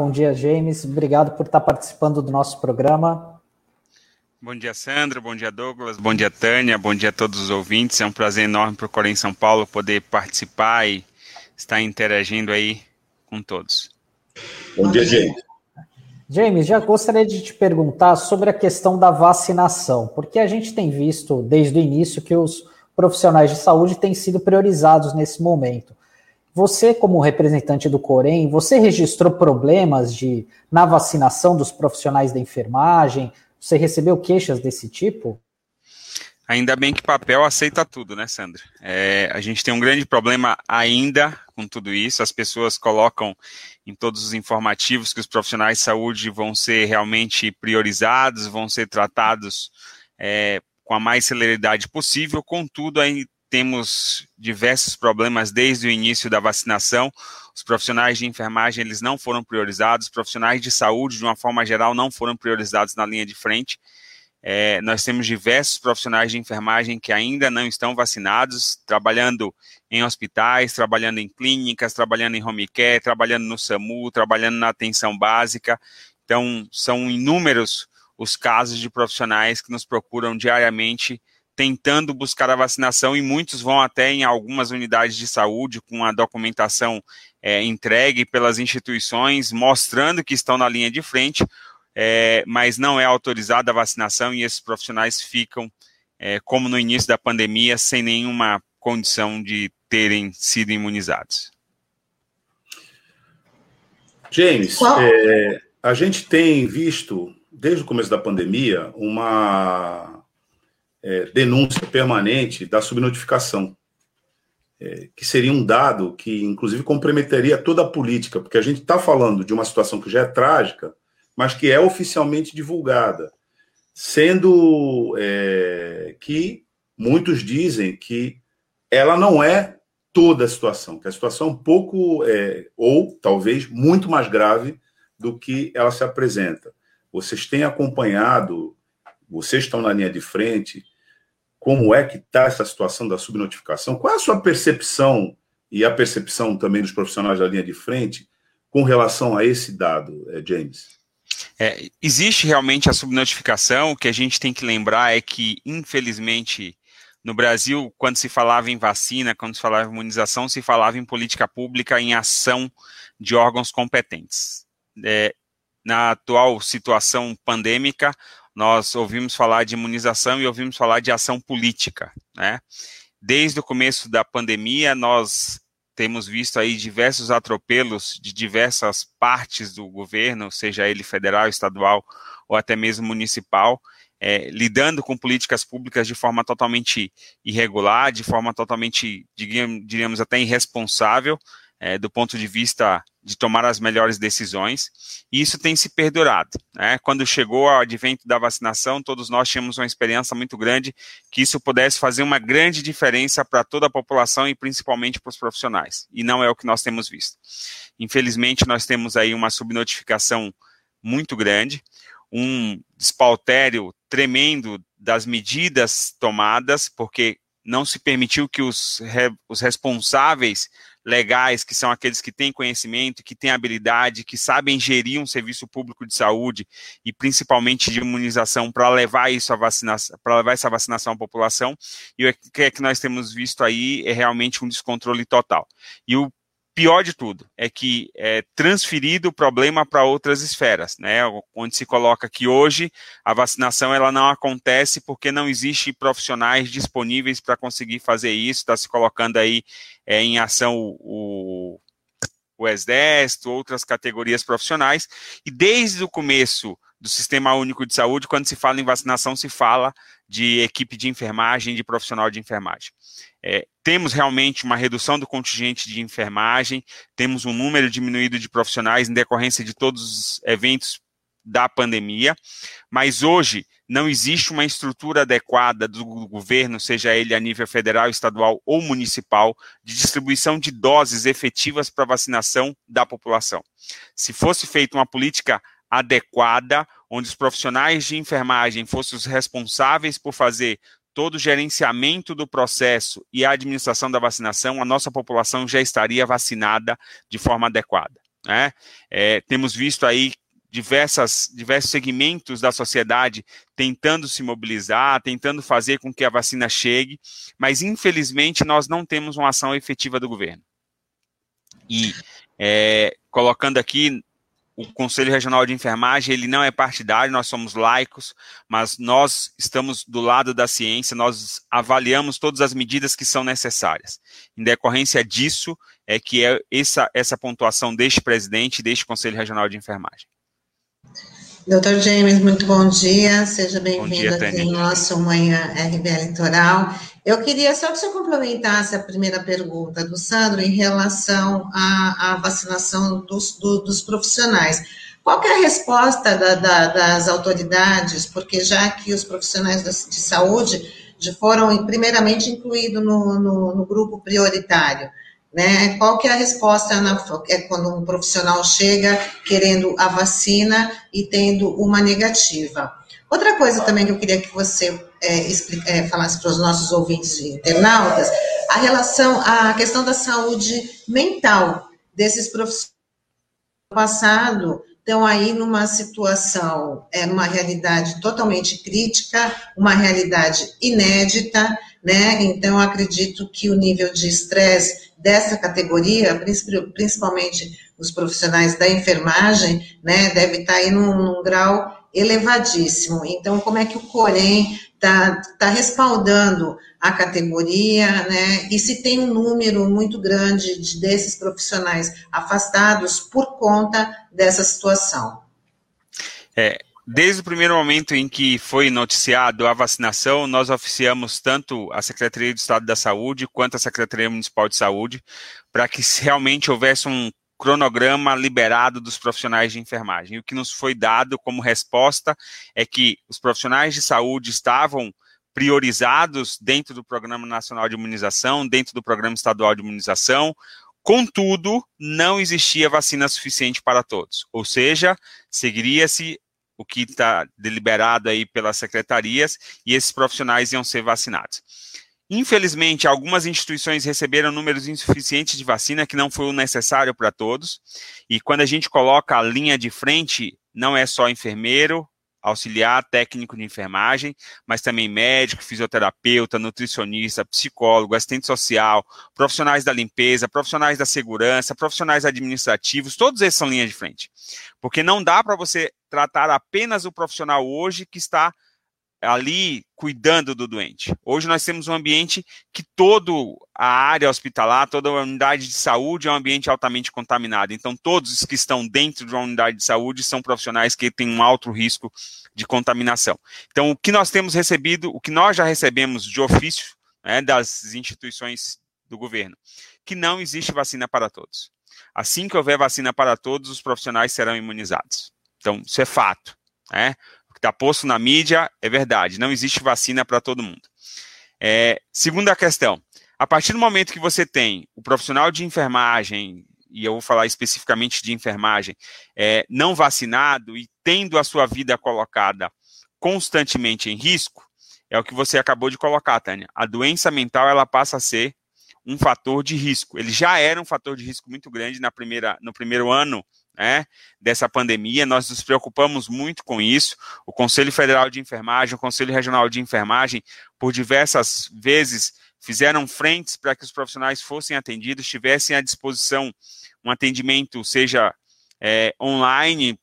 Bom dia, James. Obrigado por estar participando do nosso programa. Bom dia, Sandra. Bom dia, Douglas. Bom dia, Tânia. Bom dia a todos os ouvintes. É um prazer enorme para o Corém São Paulo poder participar e estar interagindo aí com todos. Bom dia, James. James, já gostaria de te perguntar sobre a questão da vacinação, porque a gente tem visto desde o início que os profissionais de saúde têm sido priorizados nesse momento. Você, como representante do Corém, você registrou problemas de na vacinação dos profissionais da enfermagem? Você recebeu queixas desse tipo? Ainda bem que papel aceita tudo, né, Sandra? É, a gente tem um grande problema ainda com tudo isso. As pessoas colocam em todos os informativos que os profissionais de saúde vão ser realmente priorizados, vão ser tratados é, com a mais celeridade possível. Contudo, aí temos diversos problemas desde o início da vacinação. Os profissionais de enfermagem eles não foram priorizados, os profissionais de saúde, de uma forma geral, não foram priorizados na linha de frente. É, nós temos diversos profissionais de enfermagem que ainda não estão vacinados, trabalhando em hospitais, trabalhando em clínicas, trabalhando em home care, trabalhando no SAMU, trabalhando na atenção básica. Então, são inúmeros os casos de profissionais que nos procuram diariamente tentando buscar a vacinação e muitos vão até em algumas unidades de saúde com a documentação é, entregue pelas instituições, mostrando que estão na linha de frente, é, mas não é autorizada a vacinação e esses profissionais ficam, é, como no início da pandemia, sem nenhuma condição de terem sido imunizados. James, é, a gente tem visto, desde o começo da pandemia, uma é, denúncia permanente da subnotificação, é, que seria um dado que, inclusive, comprometeria toda a política, porque a gente está falando de uma situação que já é trágica, mas que é oficialmente divulgada, sendo é, que muitos dizem que ela não é toda a situação, que a situação é um pouco, é, ou talvez muito mais grave do que ela se apresenta. Vocês têm acompanhado, vocês estão na linha de frente, como é que está essa situação da subnotificação? Qual é a sua percepção e a percepção também dos profissionais da linha de frente com relação a esse dado, eh, James? É, existe realmente a subnotificação. O que a gente tem que lembrar é que, infelizmente, no Brasil, quando se falava em vacina, quando se falava em imunização, se falava em política pública, em ação de órgãos competentes. É, na atual situação pandêmica, nós ouvimos falar de imunização e ouvimos falar de ação política, né? Desde o começo da pandemia, nós temos visto aí diversos atropelos de diversas partes do governo, seja ele federal, estadual ou até mesmo municipal, é, lidando com políticas públicas de forma totalmente irregular, de forma totalmente, diríamos, até irresponsável, é, do ponto de vista de tomar as melhores decisões, e isso tem se perdurado. Né? Quando chegou o advento da vacinação, todos nós tínhamos uma experiência muito grande que isso pudesse fazer uma grande diferença para toda a população e principalmente para os profissionais, e não é o que nós temos visto. Infelizmente, nós temos aí uma subnotificação muito grande, um despautério tremendo das medidas tomadas, porque não se permitiu que os, os responsáveis legais, que são aqueles que têm conhecimento, que têm habilidade, que sabem gerir um serviço público de saúde e principalmente de imunização para levar isso à vacinação, para levar essa vacinação à população. E o que é que nós temos visto aí é realmente um descontrole total. E o pior de tudo é que é transferido o problema para outras esferas, né? Onde se coloca que hoje a vacinação ela não acontece porque não existe profissionais disponíveis para conseguir fazer isso. Está se colocando aí é, em ação o, o Exército, outras categorias profissionais. E desde o começo do Sistema Único de Saúde, quando se fala em vacinação, se fala de equipe de enfermagem, de profissional de enfermagem. É, temos realmente uma redução do contingente de enfermagem, temos um número diminuído de profissionais em decorrência de todos os eventos da pandemia, mas hoje não existe uma estrutura adequada do governo, seja ele a nível federal, estadual ou municipal, de distribuição de doses efetivas para vacinação da população. Se fosse feita uma política adequada, onde os profissionais de enfermagem fossem os responsáveis por fazer todo o gerenciamento do processo e a administração da vacinação, a nossa população já estaria vacinada de forma adequada. né? É, temos visto aí diversas, diversos segmentos da sociedade tentando se mobilizar, tentando fazer com que a vacina chegue, mas infelizmente nós não temos uma ação efetiva do governo. E é, colocando aqui o Conselho Regional de Enfermagem, ele não é partidário, nós somos laicos, mas nós estamos do lado da ciência, nós avaliamos todas as medidas que são necessárias. Em decorrência disso, é que é essa, essa pontuação deste presidente e deste Conselho Regional de Enfermagem. Doutor James, muito bom dia, seja bem-vindo aqui no nosso Manhã RBA Litoral. Eu queria só que você complementasse a primeira pergunta do Sandro em relação à, à vacinação dos, do, dos profissionais. Qual é a resposta da, da, das autoridades? Porque já que os profissionais de saúde foram primeiramente incluídos no, no, no grupo prioritário, né? Qual que é a resposta na, é quando um profissional chega querendo a vacina e tendo uma negativa? Outra coisa também que eu queria que você é, explica, é, falasse para os nossos ouvintes e internautas, a relação, a questão da saúde mental desses profissionais passado estão aí numa situação, é, numa realidade totalmente crítica, uma realidade inédita, né? Então, acredito que o nível de estresse dessa categoria, principalmente os profissionais da enfermagem, né, deve estar aí num, num grau elevadíssimo. Então, como é que o Corém está tá respaldando a categoria, né? E se tem um número muito grande de, desses profissionais afastados por conta dessa situação? É, Desde o primeiro momento em que foi noticiado a vacinação, nós oficiamos tanto a Secretaria de Estado da Saúde quanto a Secretaria Municipal de Saúde para que realmente houvesse um cronograma liberado dos profissionais de enfermagem. E o que nos foi dado como resposta é que os profissionais de saúde estavam priorizados dentro do Programa Nacional de Imunização, dentro do Programa Estadual de Imunização, contudo, não existia vacina suficiente para todos. Ou seja, seguiria-se o que está deliberado aí pelas secretarias, e esses profissionais iam ser vacinados. Infelizmente, algumas instituições receberam números insuficientes de vacina, que não foi o necessário para todos, e quando a gente coloca a linha de frente, não é só enfermeiro, auxiliar técnico de enfermagem, mas também médico, fisioterapeuta, nutricionista, psicólogo, assistente social, profissionais da limpeza, profissionais da segurança, profissionais administrativos, todos esses são linha de frente. Porque não dá para você tratar apenas o profissional hoje que está ali cuidando do doente. Hoje nós temos um ambiente que toda a área hospitalar, toda a unidade de saúde é um ambiente altamente contaminado. Então, todos os que estão dentro de uma unidade de saúde são profissionais que têm um alto risco de contaminação. Então, o que nós temos recebido, o que nós já recebemos de ofício né, das instituições do governo, que não existe vacina para todos. Assim que houver vacina para todos, os profissionais serão imunizados. Então, isso é fato. Né? O que está posto na mídia é verdade. Não existe vacina para todo mundo. É, segunda questão. A partir do momento que você tem o profissional de enfermagem, e eu vou falar especificamente de enfermagem, é, não vacinado e tendo a sua vida colocada constantemente em risco, é o que você acabou de colocar, Tânia. A doença mental ela passa a ser um fator de risco. Ele já era um fator de risco muito grande na primeira, no primeiro ano né, dessa pandemia. Nós nos preocupamos muito com isso. O Conselho Federal de Enfermagem, o Conselho Regional de Enfermagem, por diversas vezes fizeram frentes para que os profissionais fossem atendidos, tivessem à disposição um atendimento, seja é, online,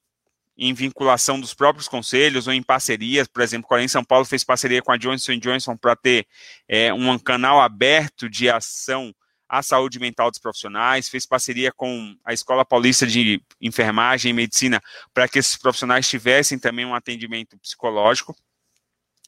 em vinculação dos próprios conselhos ou em parcerias, por exemplo, Corém São Paulo fez parceria com a Johnson Johnson para ter é, um canal aberto de ação à saúde mental dos profissionais, fez parceria com a Escola Paulista de Enfermagem e Medicina para que esses profissionais tivessem também um atendimento psicológico,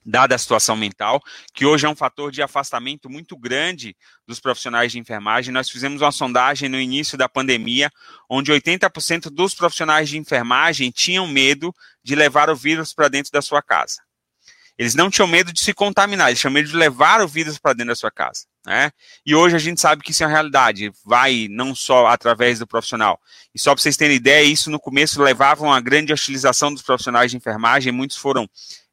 dada a situação mental, que hoje é um fator de afastamento muito grande dos profissionais de enfermagem. Nós fizemos uma sondagem no início da pandemia, onde 80% dos profissionais de enfermagem tinham medo de levar o vírus para dentro da sua casa. Eles não tinham medo de se contaminar, eles tinham medo de levar o vírus para dentro da sua casa. Né? E hoje a gente sabe que isso é uma realidade, vai não só através do profissional. E só para vocês terem ideia, isso no começo levava a uma grande hostilização dos profissionais de enfermagem, muitos foram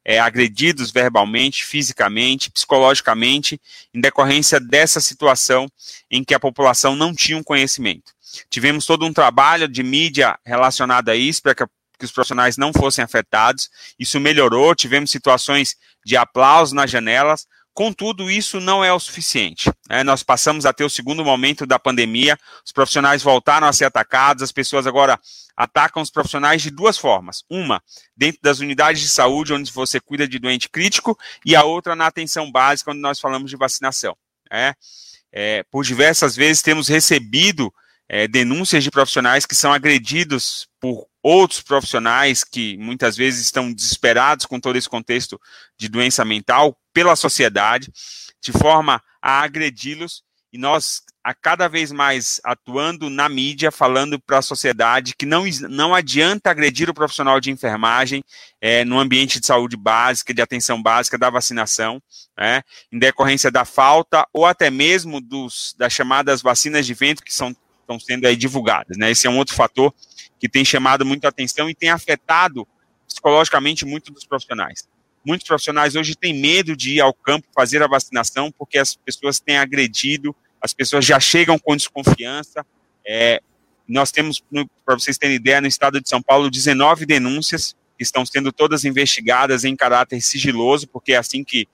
é, agredidos verbalmente, fisicamente, psicologicamente, em decorrência dessa situação em que a população não tinha um conhecimento. Tivemos todo um trabalho de mídia relacionado a isso, para que, que os profissionais não fossem afetados. Isso melhorou, tivemos situações de aplauso nas janelas, Contudo, isso não é o suficiente. Né? Nós passamos a ter o segundo momento da pandemia, os profissionais voltaram a ser atacados, as pessoas agora atacam os profissionais de duas formas. Uma, dentro das unidades de saúde, onde você cuida de doente crítico, e a outra na atenção básica, onde nós falamos de vacinação. Né? É, por diversas vezes temos recebido é, denúncias de profissionais que são agredidos por outros profissionais que muitas vezes estão desesperados com todo esse contexto de doença mental pela sociedade, de forma a agredi-los, e nós, a cada vez mais atuando na mídia, falando para a sociedade que não, não adianta agredir o profissional de enfermagem é, no ambiente de saúde básica, de atenção básica, da vacinação, né, em decorrência da falta ou até mesmo dos, das chamadas vacinas de vento que são estão sendo aí divulgadas. Né? Esse é um outro fator que tem chamado muito a atenção e tem afetado psicologicamente muito dos profissionais. Muitos profissionais hoje têm medo de ir ao campo fazer a vacinação porque as pessoas têm agredido, as pessoas já chegam com desconfiança. É, nós temos, para vocês terem ideia, no estado de São Paulo, 19 denúncias que estão sendo todas investigadas em caráter sigiloso, porque é assim que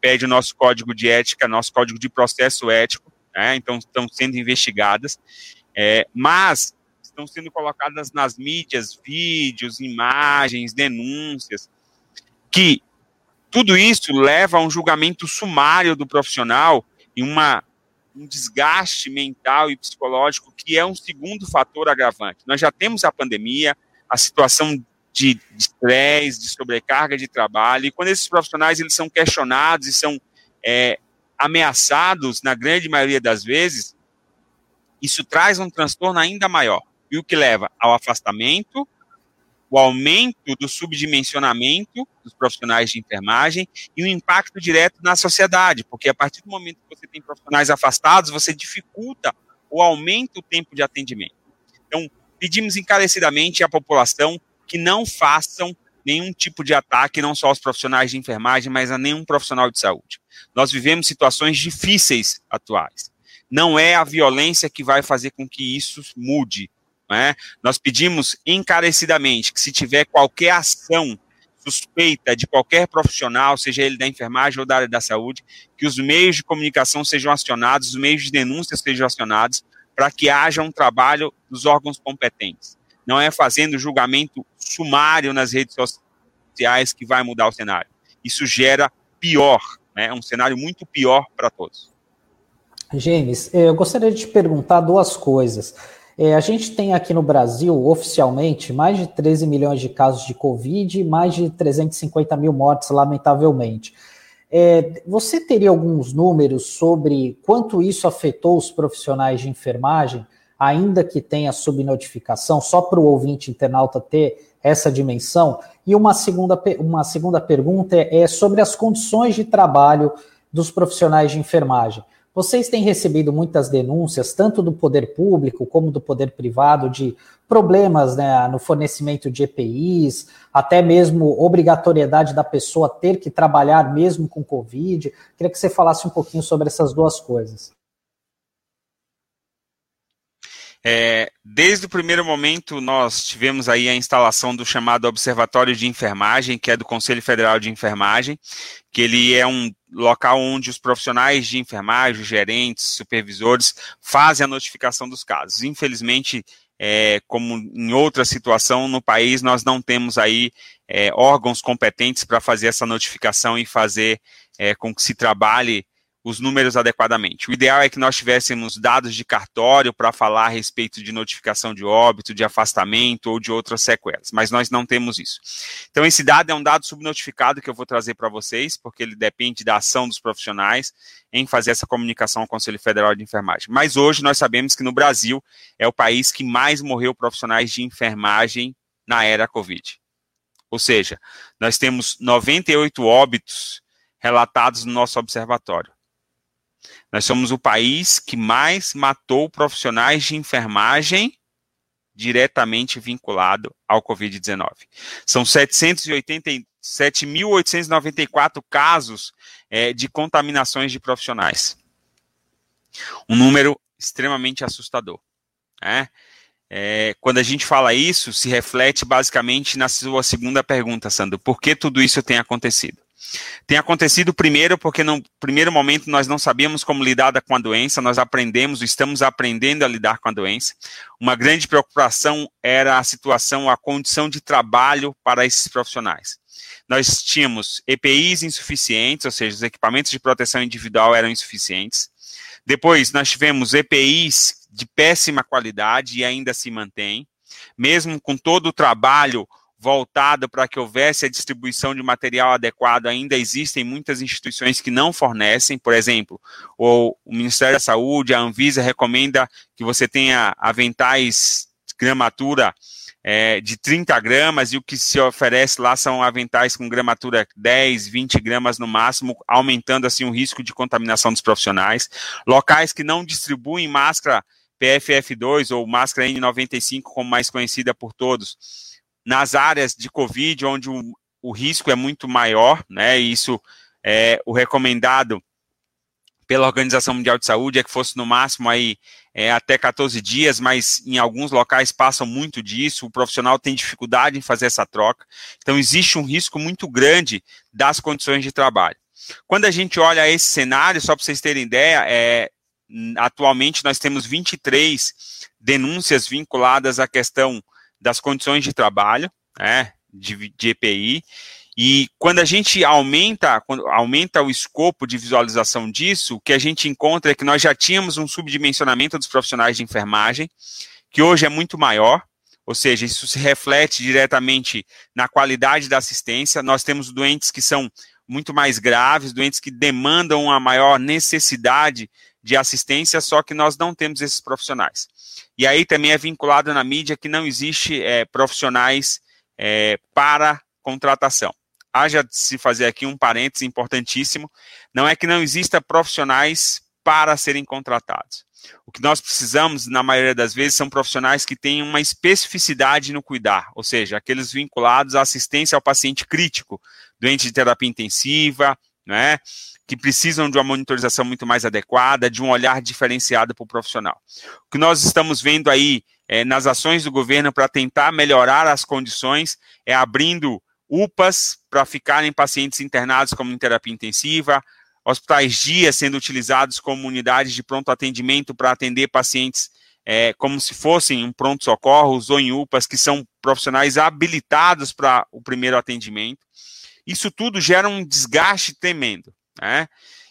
pede o nosso código de ética, nosso código de processo ético, né? então estão sendo investigadas. É, mas estão sendo colocadas nas mídias vídeos, imagens, denúncias, que tudo isso leva a um julgamento sumário do profissional e uma, um desgaste mental e psicológico, que é um segundo fator agravante. Nós já temos a pandemia, a situação de estresse, de, de, sobrecarga de trabalho, e quando esses profissionais eles são questionados e são é, ameaçados, na grande maioria das vezes, isso traz um transtorno ainda maior, e o que leva ao afastamento, o aumento do subdimensionamento dos profissionais de enfermagem e o impacto direto na sociedade, porque a partir do momento que você tem profissionais afastados, você dificulta ou aumenta o tempo de atendimento. Então, pedimos encarecidamente à população que não façam nenhum tipo de ataque, não só aos profissionais de enfermagem, mas a nenhum profissional de saúde. Nós vivemos situações difíceis atuais não é a violência que vai fazer com que isso mude. Né? Nós pedimos encarecidamente que, se tiver qualquer ação suspeita de qualquer profissional, seja ele da enfermagem ou da área da saúde, que os meios de comunicação sejam acionados, os meios de denúncia sejam acionados, para que haja um trabalho dos órgãos competentes. Não é fazendo julgamento sumário nas redes sociais que vai mudar o cenário. Isso gera pior, né, um cenário muito pior para todos. James, eu gostaria de te perguntar duas coisas. É, a gente tem aqui no Brasil, oficialmente, mais de 13 milhões de casos de Covid e mais de 350 mil mortes, lamentavelmente. É, você teria alguns números sobre quanto isso afetou os profissionais de enfermagem, ainda que tenha subnotificação, só para o ouvinte internauta ter essa dimensão? E uma segunda, uma segunda pergunta é, é sobre as condições de trabalho dos profissionais de enfermagem. Vocês têm recebido muitas denúncias, tanto do poder público como do poder privado, de problemas né, no fornecimento de EPIs, até mesmo obrigatoriedade da pessoa ter que trabalhar mesmo com Covid. Queria que você falasse um pouquinho sobre essas duas coisas. É, desde o primeiro momento, nós tivemos aí a instalação do chamado Observatório de Enfermagem, que é do Conselho Federal de Enfermagem, que ele é um local onde os profissionais de enfermagem, gerentes, supervisores, fazem a notificação dos casos. Infelizmente, é, como em outra situação no país, nós não temos aí é, órgãos competentes para fazer essa notificação e fazer é, com que se trabalhe os números adequadamente. O ideal é que nós tivéssemos dados de cartório para falar a respeito de notificação de óbito, de afastamento ou de outras sequelas, mas nós não temos isso. Então, esse dado é um dado subnotificado que eu vou trazer para vocês, porque ele depende da ação dos profissionais em fazer essa comunicação ao Conselho Federal de Enfermagem. Mas hoje nós sabemos que no Brasil é o país que mais morreu profissionais de enfermagem na era Covid. Ou seja, nós temos 98 óbitos relatados no nosso observatório. Nós somos o país que mais matou profissionais de enfermagem diretamente vinculado ao Covid-19. São 780, 7.894 casos é, de contaminações de profissionais. Um número extremamente assustador. Né? É, quando a gente fala isso, se reflete basicamente na sua segunda pergunta, Sandro. Por que tudo isso tem acontecido? Tem acontecido primeiro porque no primeiro momento nós não sabíamos como lidar com a doença, nós aprendemos, estamos aprendendo a lidar com a doença. Uma grande preocupação era a situação, a condição de trabalho para esses profissionais. Nós tínhamos EPIs insuficientes, ou seja, os equipamentos de proteção individual eram insuficientes. Depois, nós tivemos EPIs de péssima qualidade e ainda se mantém. Mesmo com todo o trabalho voltado para que houvesse a distribuição de material adequado, ainda existem muitas instituições que não fornecem, por exemplo, o, Ministério da Saúde, a Anvisa recomenda que você tenha aventais gramatura é, de 30 gramas e o que se oferece lá são aventais com gramatura 10, 20 gramas no máximo, aumentando assim o risco de contaminação dos profissionais. Locais que não distribuem máscara PFF2 ou máscara N95, como mais conhecida por todos, nas áreas de Covid, onde o, o risco é muito maior, né? Isso é o recomendado pela Organização Mundial de Saúde é que fosse no máximo aí é, até 14 dias, mas em alguns locais passam muito disso, o profissional tem dificuldade em fazer essa troca. Então existe um risco muito grande das condições de trabalho. Quando a gente olha esse cenário, só para vocês terem ideia, é, atualmente nós temos 23 denúncias vinculadas à questão das condições de trabalho, né, de, de EPI, e quando a gente aumenta, aumenta o escopo de visualização disso, o que a gente encontra é que nós já tínhamos um subdimensionamento dos profissionais de enfermagem, que hoje é muito maior, ou seja, isso se reflete diretamente na qualidade da assistência. Nós temos doentes que são muito mais graves, doentes que demandam uma maior necessidade de assistência, só que nós não temos esses profissionais. E aí também é vinculado na mídia que não existe é, profissionais é, para contratação. Haja de se fazer aqui um parênteses importantíssimo, não é que não exista profissionais para serem contratados. O que nós precisamos, na maioria das vezes, são profissionais que tenham uma especificidade no cuidar, ou seja, aqueles vinculados à assistência ao paciente crítico, doente de terapia intensiva, né, que precisam de uma monitorização muito mais adequada, de um olhar diferenciado para o profissional. O que nós estamos vendo aí é, nas ações do governo para tentar melhorar as condições é abrindo UPAs para ficarem pacientes internados como em terapia intensiva, hospitais dias sendo utilizados como unidades de pronto atendimento para atender pacientes é, como se fossem um pronto-socorro, ou em UPAs, que são profissionais habilitados para o primeiro atendimento. Isso tudo gera um desgaste tremendo. Né?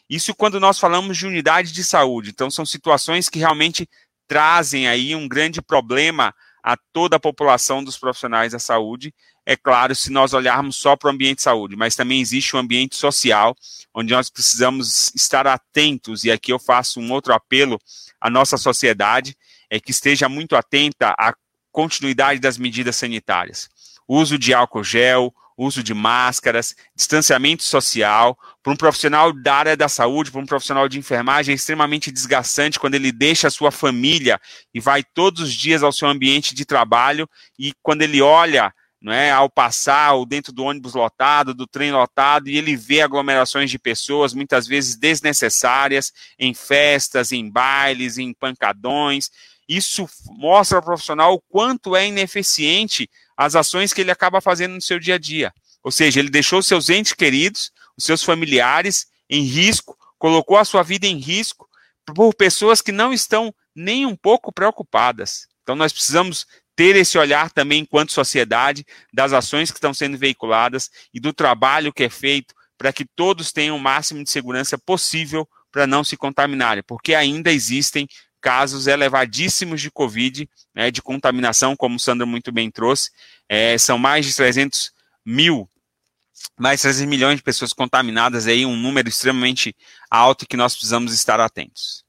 Isso quando nós falamos de unidade de saúde. Então, são situações que realmente trazem aí um grande problema a toda a população dos profissionais da saúde. É claro, se nós olharmos só para o ambiente de saúde, mas também existe um ambiente social, onde nós precisamos estar atentos, e aqui eu faço um outro apelo à nossa sociedade, é que esteja muito atenta à continuidade das medidas sanitárias. Uso de álcool gel, uso de máscaras, distanciamento social. Para um profissional da área da saúde, para um profissional de enfermagem, é extremamente desgastante quando ele deixa a sua família e vai todos os dias ao seu ambiente de trabalho e quando ele olha não é, ao passar ou dentro do ônibus lotado, do trem lotado, e ele vê aglomerações de pessoas, muitas vezes desnecessárias, em festas, em bailes, em pancadões. Isso mostra ao profissional o quanto é ineficiente as ações que ele acaba fazendo no seu dia a dia. Ou seja, ele deixou seus entes queridos, os seus familiares em risco, colocou a sua vida em risco por pessoas que não estão nem um pouco preocupadas. Então nós precisamos ter esse olhar também enquanto sociedade das ações que estão sendo veiculadas e do trabalho que é feito para que todos tenham o máximo de segurança possível para não se contaminarem, porque ainda existem casos elevadíssimos de Covid, né, de contaminação, como o Sandro muito bem trouxe. É, são mais de 300 mil, mais de 300 milhões de pessoas contaminadas, aí, um número extremamente alto que nós precisamos estar atentos.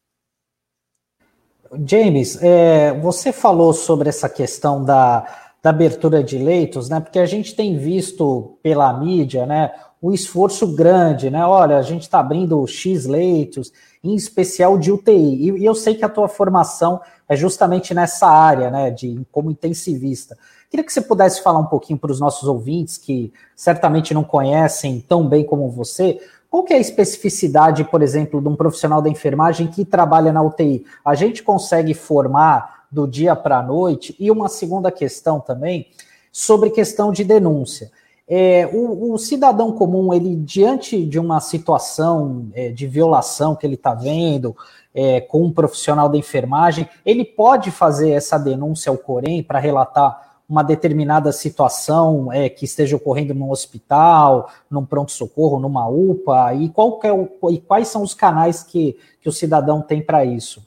James, é, você falou sobre essa questão da, da abertura de leitos, né? Porque a gente tem visto pela mídia, né, um esforço grande, né? Olha, a gente está abrindo X leitos, em especial de UTI. E, eu sei que a tua formação é justamente nessa área, né? De como intensivista. Queria que você pudesse falar um pouquinho para os nossos ouvintes que certamente não conhecem tão bem como você. Qual que é a especificidade, por exemplo, de um profissional da enfermagem que trabalha na UTI? A gente consegue formar do dia para a noite? E uma segunda questão também sobre questão de denúncia. É, o, o, cidadão comum, ele diante de uma situação é, de violação que ele está vendo é, com um profissional da enfermagem, ele pode fazer essa denúncia ao Corém para relatar uma determinada situação é, que esteja ocorrendo num hospital, num pronto-socorro, numa UPA, e, qual é o, e quais são os canais que, que o cidadão tem para isso?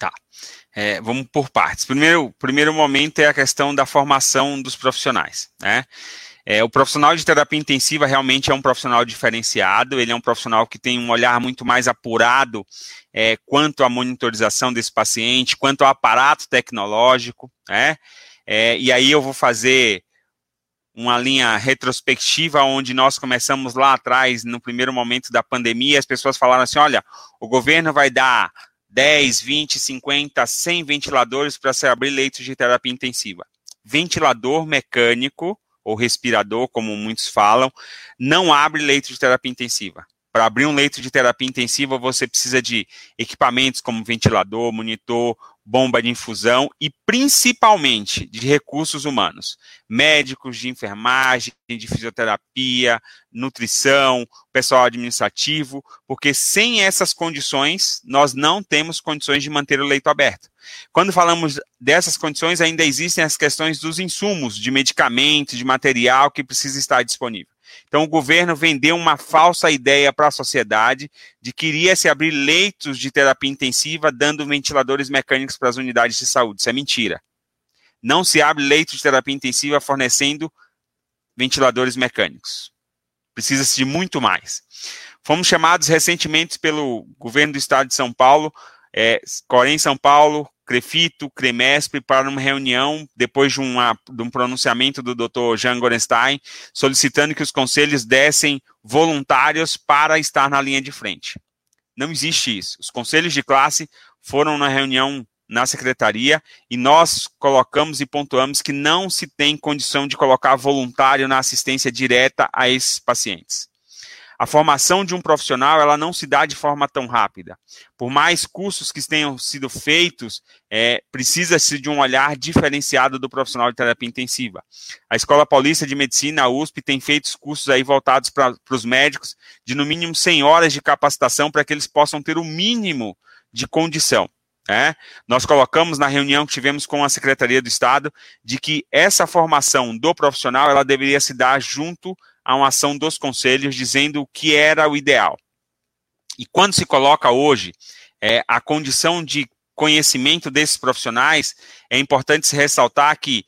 Tá. É, vamos por partes. Primeiro, primeiro momento é a questão da formação dos profissionais. Né? É, o profissional de terapia intensiva realmente é um profissional diferenciado, ele é um profissional que tem um olhar muito mais apurado é, quanto à monitorização desse paciente, quanto ao aparato tecnológico, né? É, e aí eu vou fazer uma linha retrospectiva onde nós começamos lá atrás, no primeiro momento da pandemia, as pessoas falaram assim: olha, o governo vai dar 10, 20, 50, 100 ventiladores para se abrir leitos de terapia intensiva. Ventilador mecânico, ou respirador, como muitos falam, não abre leito de terapia intensiva. Para abrir um leito de terapia intensiva, você precisa de equipamentos como ventilador, monitor, bomba de infusão e principalmente de recursos humanos, médicos de enfermagem, de fisioterapia, nutrição, pessoal administrativo, porque sem essas condições nós não temos condições de manter o leito aberto. Quando falamos dessas condições, ainda existem as questões dos insumos, de medicamentos, de material que precisa estar disponível. Então, o governo vendeu uma falsa ideia para a sociedade de que iria se abrir leitos de terapia intensiva dando ventiladores mecânicos para as unidades de saúde. Isso é mentira. Não se abre leitos de terapia intensiva fornecendo ventiladores mecânicos. Precisa-se de muito mais. Fomos chamados recentemente pelo governo do estado de São Paulo, é, Corém São Paulo, Crefito, Cremesp, para uma reunião, depois de, uma, de um pronunciamento do Dr. Jean Gorenstein, solicitando que os conselhos dessem voluntários para estar na linha de frente. Não existe isso. Os conselhos de classe foram na reunião na secretaria e nós colocamos e pontuamos que não se tem condição de colocar voluntário na assistência direta a esses pacientes a formação de um profissional ela não se dá de forma tão rápida. Por mais cursos que tenham sido feitos, é, precisa-se de um olhar diferenciado do profissional de terapia intensiva. A Escola Paulista de Medicina, a USP, tem feito cursos aí voltados para os médicos de no mínimo 100 horas de capacitação para que eles possam ter o mínimo de condição. É, nós colocamos na reunião que tivemos com a Secretaria do Estado de que essa formação do profissional ela deveria se dar junto a uma ação dos conselhos dizendo o que era o ideal. E quando se coloca hoje é, a condição de conhecimento desses profissionais, é importante se ressaltar que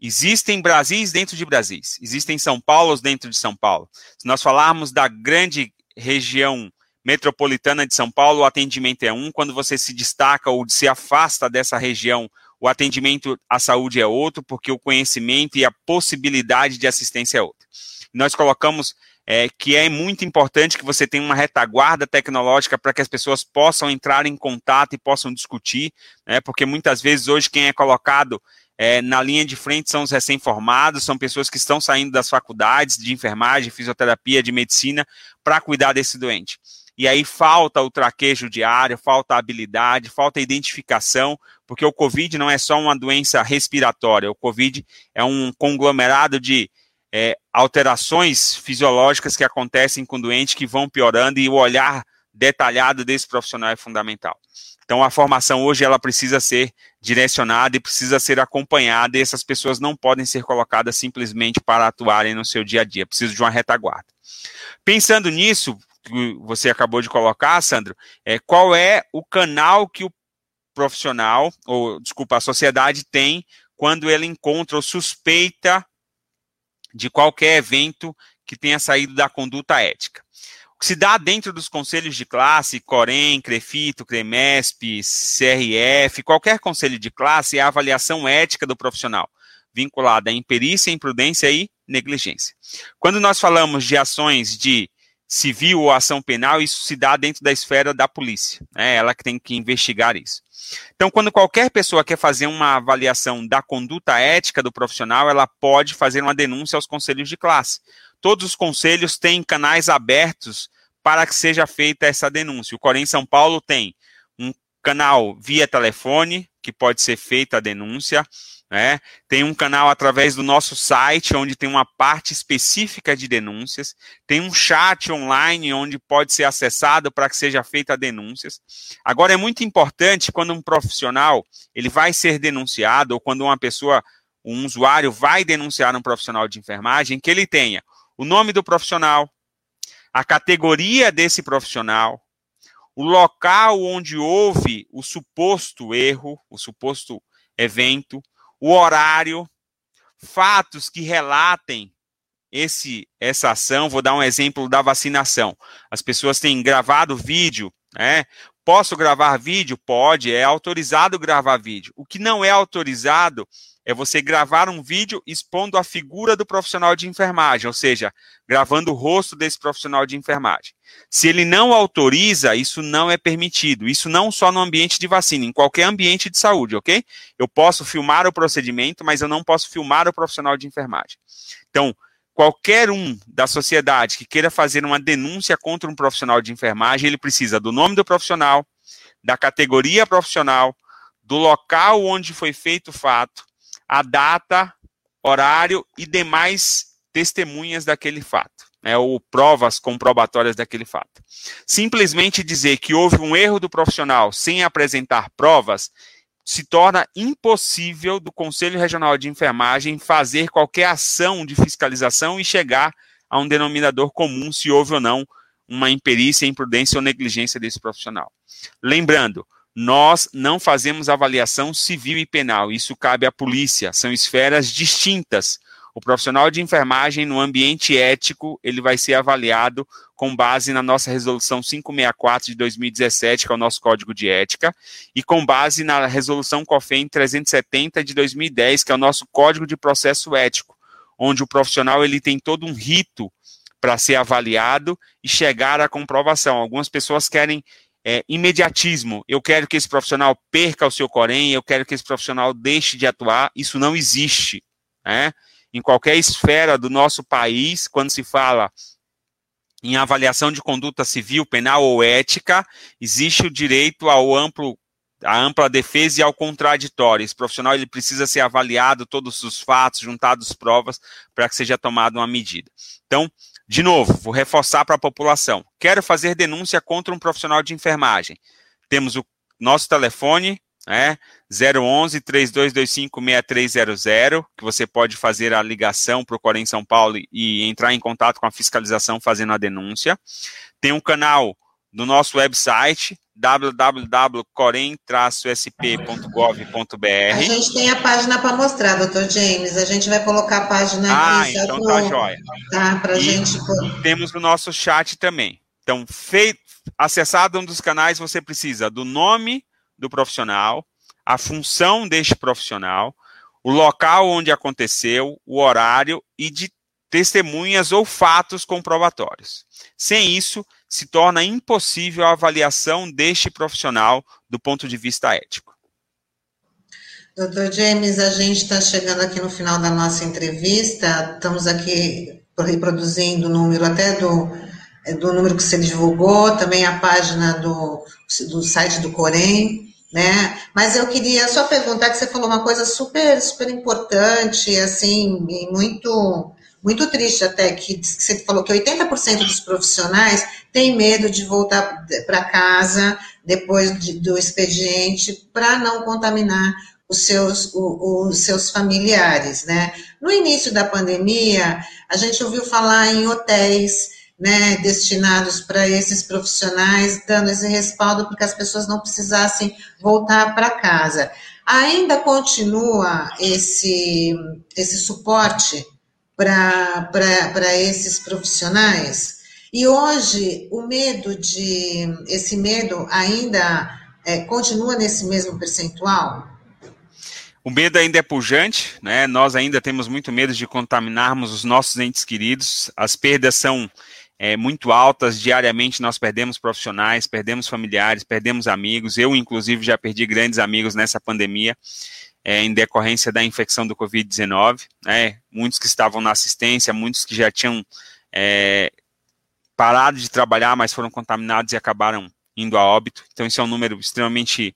existem Brasis dentro de Brasis, existem São Paulos dentro de São Paulo. Se nós falarmos da grande região metropolitana de São Paulo, o atendimento é um. Quando você se destaca ou se afasta dessa região, o atendimento à saúde é outro, porque o conhecimento e a possibilidade de assistência é outra nós colocamos é, que é muito importante que você tenha uma retaguarda tecnológica para que as pessoas possam entrar em contato e possam discutir, né, porque muitas vezes hoje quem é colocado é, na linha de frente são os recém-formados, são pessoas que estão saindo das faculdades de enfermagem, fisioterapia, de medicina, para cuidar desse doente. E aí falta o traquejo diário, falta a habilidade, falta a identificação, porque o Covid não é só uma doença respiratória, o Covid é um conglomerado de é, alterações fisiológicas que acontecem com o doente que vão piorando e o olhar detalhado desse profissional é fundamental. Então, a formação hoje ela precisa ser direcionada e precisa ser acompanhada, e essas pessoas não podem ser colocadas simplesmente para atuarem no seu dia a dia, precisa de uma retaguarda. Pensando nisso, que você acabou de colocar, Sandro, é, qual é o canal que o profissional, ou desculpa, a sociedade tem quando ele encontra ou suspeita de qualquer evento que tenha saído da conduta ética. O que se dá dentro dos conselhos de classe, Corém, Crefito, Cremesp, CRF, qualquer conselho de classe é a avaliação ética do profissional, vinculada à imperícia, imprudência e negligência. Quando nós falamos de ações de civil ou ação penal, isso se dá dentro da esfera da polícia. É ela que tem que investigar isso. Então, quando qualquer pessoa quer fazer uma avaliação da conduta ética do profissional, ela pode fazer uma denúncia aos conselhos de classe. Todos os conselhos têm canais abertos para que seja feita essa denúncia. O Corém São Paulo tem canal via telefone, que pode ser feita a denúncia. Né? Tem um canal através do nosso site, onde tem uma parte específica de denúncias. Tem um chat online, onde pode ser acessado para que seja feita denúncias. Agora, é muito importante quando um profissional ele vai ser denunciado, ou quando uma pessoa, um usuário vai denunciar um profissional de enfermagem, que ele tenha o nome do profissional, a categoria desse profissional, o local onde houve o suposto erro, o suposto evento, o horário, fatos que relatem esse essa ação. Vou dar um exemplo da vacinação. As pessoas têm gravado vídeo, né? Posso gravar vídeo? Pode, é autorizado gravar vídeo. O que não é autorizado é você gravar um vídeo expondo a figura do profissional de enfermagem, ou seja, gravando o rosto desse profissional de enfermagem. Se ele não autoriza, isso não é permitido. Isso não só no ambiente de vacina, em qualquer ambiente de saúde, ok? Eu posso filmar o procedimento, mas eu não posso filmar o profissional de enfermagem. Então, qualquer um da sociedade que queira fazer uma denúncia contra um profissional de enfermagem, ele precisa do nome do profissional, da categoria profissional, do local onde foi feito o fato, a data, horário e demais testemunhas daquele fato, né, ou provas comprobatórias daquele fato. Simplesmente dizer que houve um erro do profissional sem apresentar provas se torna impossível do Conselho Regional de Enfermagem fazer qualquer ação de fiscalização e chegar a um denominador comum se houve ou não uma imperícia, imprudência ou negligência desse profissional. Lembrando, nós não fazemos avaliação civil e penal, isso cabe à polícia, são esferas distintas. O profissional de enfermagem no ambiente ético, ele vai ser avaliado com base na nossa resolução 564 de 2017, que é o nosso código de ética, e com base na resolução COFEM 370 de 2010, que é o nosso código de processo ético, onde o profissional ele tem todo um rito para ser avaliado e chegar à comprovação. Algumas pessoas querem é, imediatismo. Eu quero que esse profissional perca o seu corém, eu quero que esse profissional deixe de atuar. Isso não existe. Né? Em qualquer esfera do nosso país, quando se fala em avaliação de conduta civil, penal ou ética, existe o direito ao amplo a ampla defesa e ao contraditório. Esse profissional ele precisa ser avaliado todos os fatos, juntados provas para que seja tomada uma medida. Então, de novo, vou reforçar para a população. Quero fazer denúncia contra um profissional de enfermagem. Temos o nosso telefone, né, 011 3225 6300, que você pode fazer a ligação o Corém São Paulo e entrar em contato com a fiscalização fazendo a denúncia. Tem um canal no nosso website, www.corem-sp.gov.br. A gente tem a página para mostrar, doutor James. A gente vai colocar a página ah, aqui. Ah, então tá jóia. Tá, para e gente... Temos o nosso chat também. Então, feito, acessado um dos canais, você precisa do nome do profissional, a função deste profissional, o local onde aconteceu, o horário e de testemunhas ou fatos comprobatórios. Sem isso, se torna impossível a avaliação deste profissional do ponto de vista ético. Doutor James, a gente está chegando aqui no final da nossa entrevista, estamos aqui reproduzindo o número até do, é, do número que você divulgou, também a página do, do site do Corém, né? Mas eu queria só perguntar que você falou uma coisa super, super importante, assim, e muito muito triste até que você falou que 80% dos profissionais têm medo de voltar para casa depois de, do expediente para não contaminar os seus, o, os seus familiares, né? No início da pandemia, a gente ouviu falar em hotéis, né, destinados para esses profissionais, dando esse respaldo para que as pessoas não precisassem voltar para casa. Ainda continua esse, esse suporte para esses profissionais. E hoje o medo de esse medo ainda é, continua nesse mesmo percentual? O medo ainda é pujante, né? Nós ainda temos muito medo de contaminarmos os nossos entes queridos. As perdas são é, muito altas. Diariamente nós perdemos profissionais, perdemos familiares, perdemos amigos. Eu, inclusive, já perdi grandes amigos nessa pandemia. É, em decorrência da infecção do Covid-19, né? muitos que estavam na assistência, muitos que já tinham é, parado de trabalhar, mas foram contaminados e acabaram indo a óbito. Então, isso é um número extremamente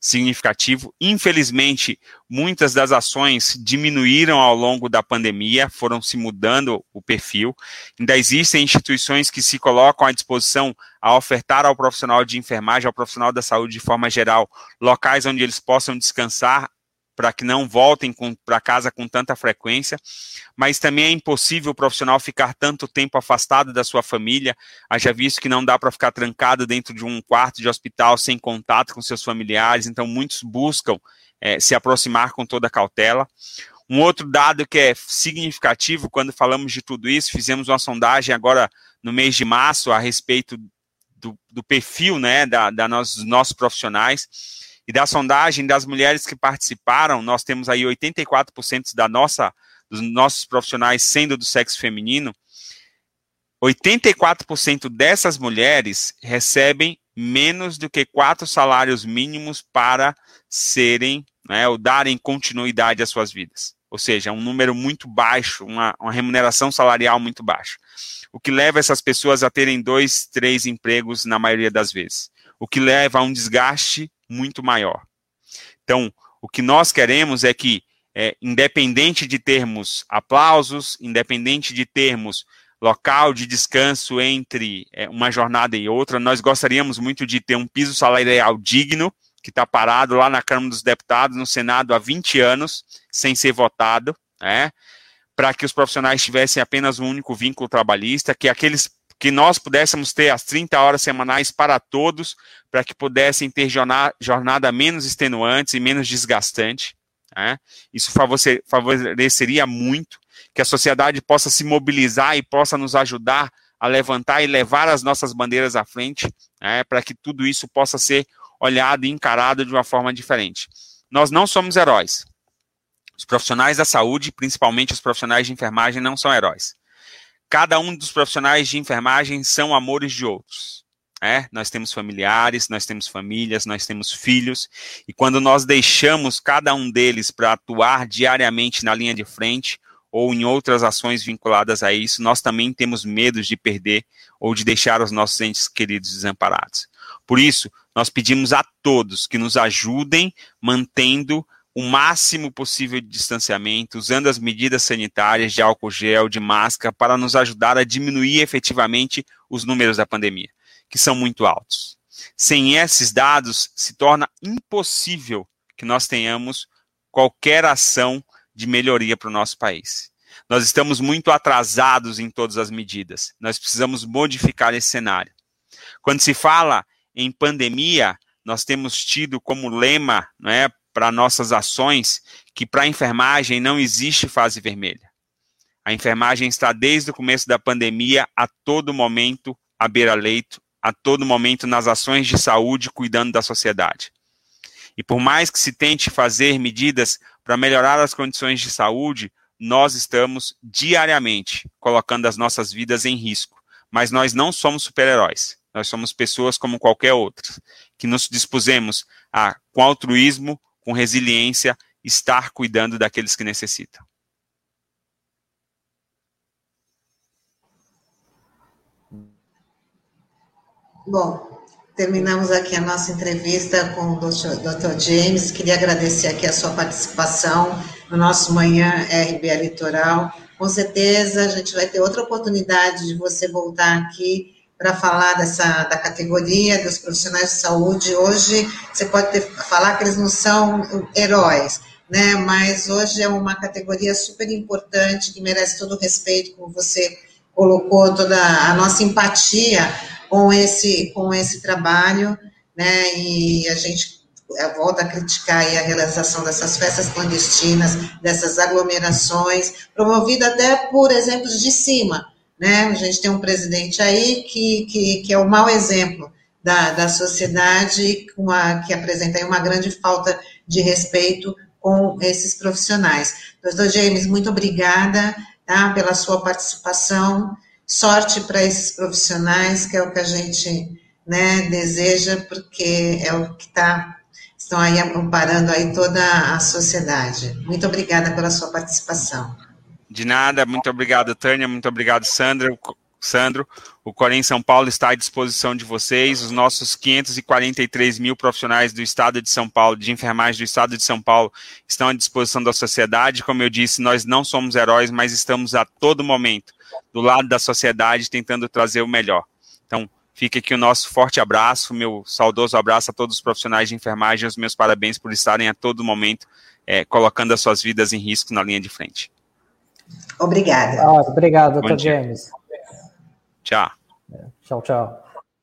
significativo. Infelizmente, muitas das ações diminuíram ao longo da pandemia, foram se mudando o perfil. Ainda existem instituições que se colocam à disposição a ofertar ao profissional de enfermagem, ao profissional da saúde de forma geral, locais onde eles possam descansar para que não voltem para casa com tanta frequência, mas também é impossível o profissional ficar tanto tempo afastado da sua família. Haja visto que não dá para ficar trancado dentro de um quarto de hospital sem contato com seus familiares, então muitos buscam é, se aproximar com toda cautela. Um outro dado que é significativo quando falamos de tudo isso, fizemos uma sondagem agora no mês de março a respeito do, do perfil né, da, da nos, dos nossos profissionais e da sondagem das mulheres que participaram, nós temos aí 84% da nossa, dos nossos profissionais sendo do sexo feminino. 84% dessas mulheres recebem menos do que quatro salários mínimos para serem, né, ou darem continuidade às suas vidas. Ou seja, um número muito baixo, uma, uma remuneração salarial muito baixa. O que leva essas pessoas a terem dois, três empregos na maioria das vezes. O que leva a um desgaste muito maior. Então, o que nós queremos é que, é, independente de termos aplausos, independente de termos local de descanso entre é, uma jornada e outra, nós gostaríamos muito de ter um piso salarial digno, que está parado lá na Câmara dos Deputados, no Senado há 20 anos, sem ser votado, né? para que os profissionais tivessem apenas um único vínculo trabalhista, que aqueles que nós pudéssemos ter as 30 horas semanais para todos, para que pudessem ter jornada, menos extenuante e menos desgastante. Né? Isso favoreceria muito que a sociedade possa se mobilizar e possa nos ajudar a levantar e levar as nossas bandeiras à frente, né, para que tudo isso possa ser olhado e encarado de uma forma diferente. Nós não somos heróis. Os profissionais da saúde, principalmente os profissionais de enfermagem, não são heróis. Cada um dos profissionais de enfermagem são amores de outros. É, nós temos familiares, nós temos famílias, nós temos filhos, e quando nós deixamos cada um deles para atuar diariamente na linha de frente ou em outras ações vinculadas a isso, nós também temos medo de perder ou de deixar os nossos entes queridos desamparados. Por isso, nós pedimos a todos que nos ajudem mantendo o máximo possível de distanciamento, usando as medidas sanitárias de álcool gel, de máscara, para nos ajudar a diminuir efetivamente os números da pandemia, que são muito altos. Sem esses dados, se torna impossível que nós tenhamos qualquer ação de melhoria para o nosso país. Nós estamos muito atrasados em todas as medidas. Nós precisamos modificar esse cenário. Quando se fala em pandemia, nós temos tido como lema, não é, para nossas ações que para a enfermagem não existe fase vermelha. A enfermagem está desde o começo da pandemia a todo momento à beira-leito, a todo momento nas ações de saúde, cuidando da sociedade. E por mais que se tente fazer medidas para melhorar as condições de saúde, nós estamos diariamente colocando as nossas vidas em risco. Mas nós não somos super-heróis. Nós somos pessoas como qualquer outra, que nos dispusemos a, com altruísmo, com resiliência, estar cuidando daqueles que necessitam. Bom, terminamos aqui a nossa entrevista com o Dr. James. Queria agradecer aqui a sua participação no nosso Manhã RBA Litoral. Com certeza a gente vai ter outra oportunidade de você voltar aqui para falar dessa da categoria dos profissionais de saúde. Hoje você pode ter, falar que eles não são heróis, né? Mas hoje é uma categoria super importante que merece todo o respeito, como você colocou toda a nossa empatia com esse com esse trabalho, né? E a gente volta a criticar a realização dessas festas clandestinas, dessas aglomerações, promovida até por exemplos de cima né? A gente tem um presidente aí que, que, que é o mau exemplo da, da sociedade, uma, que apresenta aí uma grande falta de respeito com esses profissionais. Doutor James, muito obrigada tá, pela sua participação. Sorte para esses profissionais, que é o que a gente né, deseja, porque é o que está estão aí amparando aí toda a sociedade. Muito obrigada pela sua participação. De nada, muito obrigado, Tânia, muito obrigado, Sandra. Sandro, o Corém São Paulo está à disposição de vocês, os nossos 543 mil profissionais do Estado de São Paulo, de enfermagem do Estado de São Paulo, estão à disposição da sociedade. Como eu disse, nós não somos heróis, mas estamos a todo momento do lado da sociedade tentando trazer o melhor. Então, Fica aqui o nosso forte abraço, meu saudoso abraço a todos os profissionais de enfermagem, os meus parabéns por estarem a todo momento é, colocando as suas vidas em risco na linha de frente. Obrigada. Ah, obrigado, Dr. James. Tchau. Tchau, tchau.